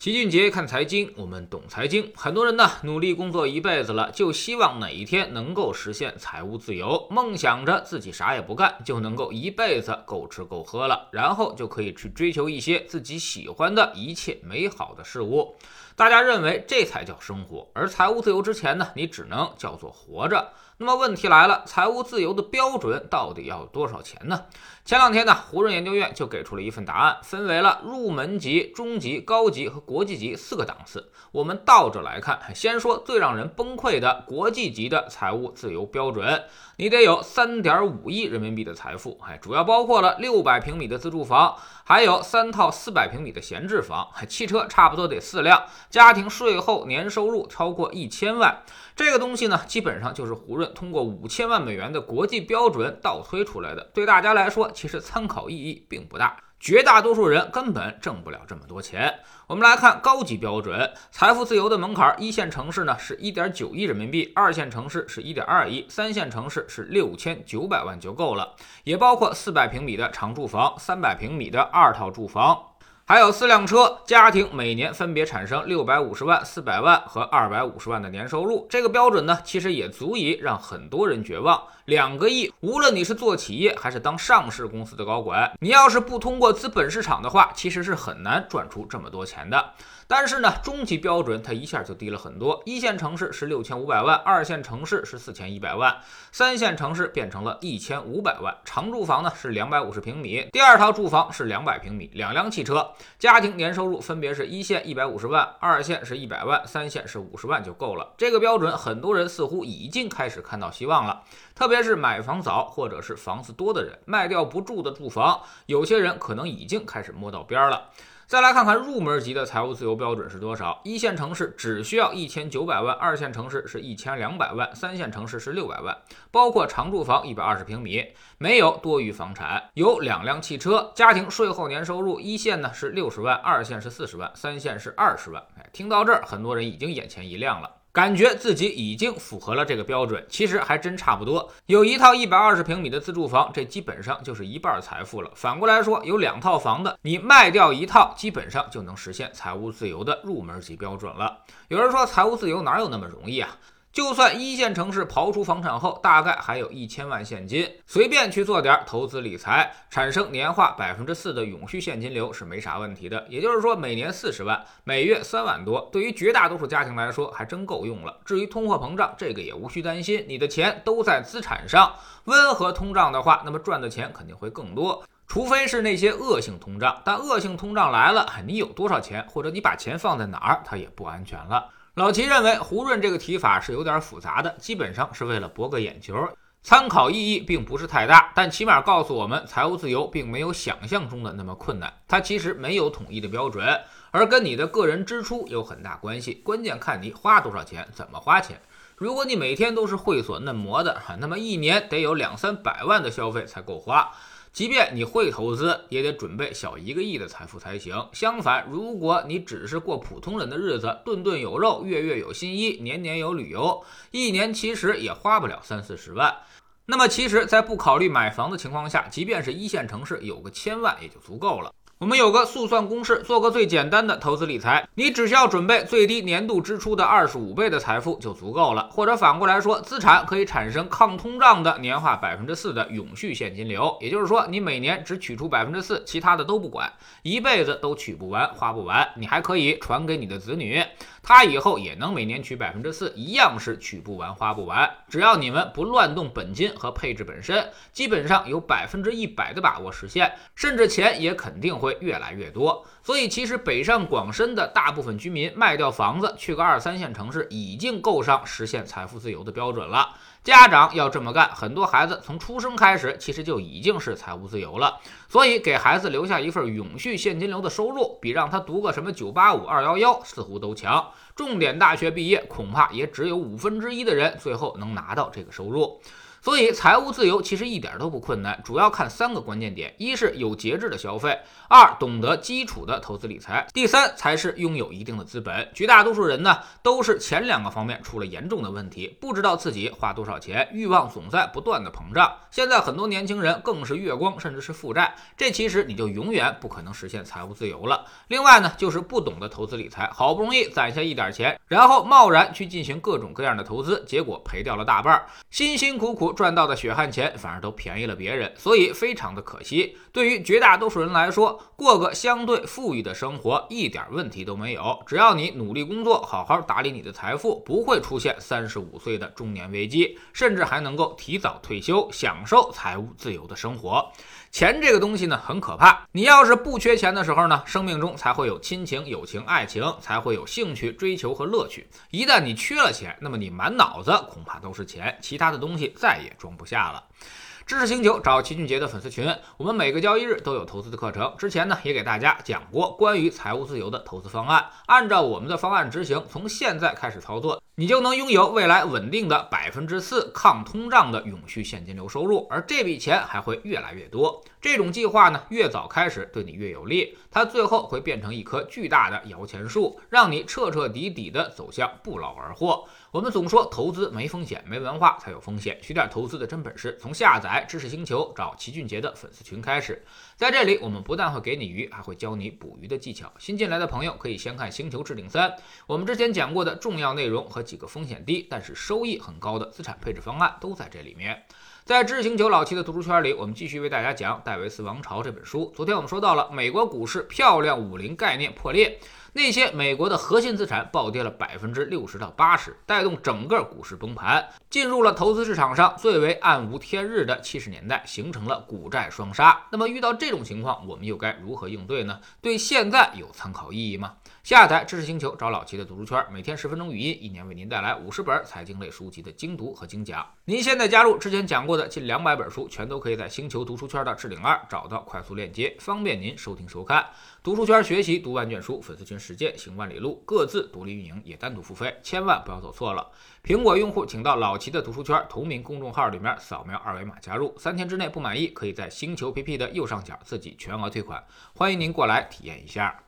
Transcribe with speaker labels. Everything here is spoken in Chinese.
Speaker 1: 齐俊杰看财经，我们懂财经。很多人呢，努力工作一辈子了，就希望哪一天能够实现财务自由，梦想着自己啥也不干，就能够一辈子够吃够喝了，然后就可以去追求一些自己喜欢的一切美好的事物。大家认为这才叫生活，而财务自由之前呢，你只能叫做活着。那么问题来了，财务自由的标准到底要多少钱呢？前两天呢，胡润研究院就给出了一份答案，分为了入门级、中级、高级和国际级四个档次。我们倒着来看，先说最让人崩溃的国际级的财务自由标准，你得有三点五亿人民币的财富，哎，主要包括了六百平米的自住房，还有三套四百平米的闲置房，汽车差不多得四辆，家庭税后年收入超过一千万。这个东西呢，基本上就是胡润通过五千万美元的国际标准倒推出来的。对大家来说，其实参考意义并不大，绝大多数人根本挣不了这么多钱。我们来看高级标准，财富自由的门槛，一线城市呢是一点九亿人民币，二线城市是一点二亿，三线城市是六千九百万就够了，也包括四百平米的长住房，三百平米的二套住房。还有四辆车，家庭每年分别产生六百五十万、四百万和二百五十万的年收入，这个标准呢，其实也足以让很多人绝望。两个亿，无论你是做企业还是当上市公司的高管，你要是不通过资本市场的话，其实是很难赚出这么多钱的。但是呢，中级标准它一下就低了很多，一线城市是六千五百万，二线城市是四千一百万，三线城市变成了一千五百万。长住房呢是两百五十平米，第二套住房是两百平米，两辆汽车，家庭年收入分别是一线一百五十万，二线是一百万，三线是五十万就够了。这个标准，很多人似乎已经开始看到希望了，特别是买房早或者是房子多的人，卖掉不住的住房，有些人可能已经开始摸到边儿了。再来看看入门级的财务自由标准是多少？一线城市只需要一千九百万，二线城市是一千两百万，三线城市是六百万，包括常住房一百二十平米，没有多余房产，有两辆汽车，家庭税后年收入一线呢是六十万，二线是四十万，三线是二十万。哎，听到这儿，很多人已经眼前一亮了。感觉自己已经符合了这个标准，其实还真差不多。有一套一百二十平米的自住房，这基本上就是一半财富了。反过来说，有两套房的，你卖掉一套，基本上就能实现财务自由的入门级标准了。有人说，财务自由哪有那么容易啊？就算一线城市刨除房产后，大概还有一千万现金，随便去做点投资理财，产生年化百分之四的永续现金流是没啥问题的。也就是说，每年四十万，每月三万多，对于绝大多数家庭来说，还真够用了。至于通货膨胀，这个也无需担心，你的钱都在资产上，温和通胀的话，那么赚的钱肯定会更多。除非是那些恶性通胀，但恶性通胀来了，你有多少钱，或者你把钱放在哪儿，它也不安全了。老齐认为胡润这个提法是有点复杂的，基本上是为了博个眼球，参考意义并不是太大，但起码告诉我们财务自由并没有想象中的那么困难。它其实没有统一的标准，而跟你的个人支出有很大关系，关键看你花多少钱，怎么花钱。如果你每天都是会所嫩模的，那么一年得有两三百万的消费才够花。即便你会投资，也得准备小一个亿的财富才行。相反，如果你只是过普通人的日子，顿顿有肉，月月有新衣，年年有旅游，一年其实也花不了三四十万。那么，其实，在不考虑买房的情况下，即便是一线城市，有个千万也就足够了。我们有个速算公式，做个最简单的投资理财，你只需要准备最低年度支出的二十五倍的财富就足够了。或者反过来说，资产可以产生抗通胀的年化百分之四的永续现金流，也就是说，你每年只取出百分之四，其他的都不管，一辈子都取不完、花不完，你还可以传给你的子女。他以后也能每年取百分之四，一样是取不完花不完。只要你们不乱动本金和配置本身，基本上有百分之一百的把握实现，甚至钱也肯定会越来越多。所以，其实北上广深的大部分居民卖掉房子，去个二三线城市，已经够上实现财富自由的标准了。家长要这么干，很多孩子从出生开始，其实就已经是财务自由了。所以，给孩子留下一份永续现金流的收入，比让他读个什么九八五、二幺幺似乎都强。重点大学毕业，恐怕也只有五分之一的人最后能拿到这个收入。所以财务自由其实一点都不困难，主要看三个关键点：一是有节制的消费，二懂得基础的投资理财，第三才是拥有一定的资本。绝大多数人呢，都是前两个方面出了严重的问题，不知道自己花多少钱，欲望总在不断的膨胀。现在很多年轻人更是月光，甚至是负债，这其实你就永远不可能实现财务自由了。另外呢，就是不懂得投资理财，好不容易攒下一点钱，然后贸然去进行各种各样的投资，结果赔掉了大半，辛辛苦苦赚到的血汗钱反而都便宜了别人，所以非常的可惜。对于绝大多数人来说，过个相对富裕的生活一点问题都没有，只要你努力工作，好好打理你的财富，不会出现三十五岁的中年危机，甚至还能够提早退休，享受财务自由的生活。钱这个东西呢，很可怕。你要是不缺钱的时候呢，生命中才会有亲情、友情、爱情，才会有兴趣、追求和乐趣。一旦你缺了钱，那么你满脑子恐怕都是钱，其他的东西再也装不下了。知识星球找齐俊杰的粉丝群，我们每个交易日都有投资的课程。之前呢，也给大家讲过关于财务自由的投资方案，按照我们的方案执行，从现在开始操作。你就能拥有未来稳定的百分之四抗通胀的永续现金流收入，而这笔钱还会越来越多。这种计划呢，越早开始对你越有利，它最后会变成一棵巨大的摇钱树，让你彻彻底底的走向不劳而获。我们总说投资没风险，没文化才有风险。学点投资的真本事，从下载知识星球找齐俊杰的粉丝群开始。在这里，我们不但会给你鱼，还会教你捕鱼的技巧。新进来的朋友可以先看《星球置顶三》，我们之前讲过的重要内容和几个风险低但是收益很高的资产配置方案都在这里面。在知行九老七的读书圈里，我们继续为大家讲《戴维斯王朝》这本书。昨天我们说到了美国股市漂亮五零概念破裂。那些美国的核心资产暴跌了百分之六十到八十，带动整个股市崩盘，进入了投资市场上最为暗无天日的七十年代，形成了股债双杀。那么遇到这种情况，我们又该如何应对呢？对现在有参考意义吗？下载知识星球，找老齐的读书圈，每天十分钟语音，一年为您带来五十本财经类书籍的精读和精讲。您现在加入之前讲过的近两百本书，全都可以在星球读书圈的置顶二找到快速链接，方便您收听收看。读书圈学习读万卷书，粉丝群实践行万里路，各自独立运营也单独付费，千万不要走错了。苹果用户请到老齐的读书圈同名公众号里面扫描二维码加入，三天之内不满意可以在星球 PP 的右上角自己全额退款，欢迎您过来体验一下。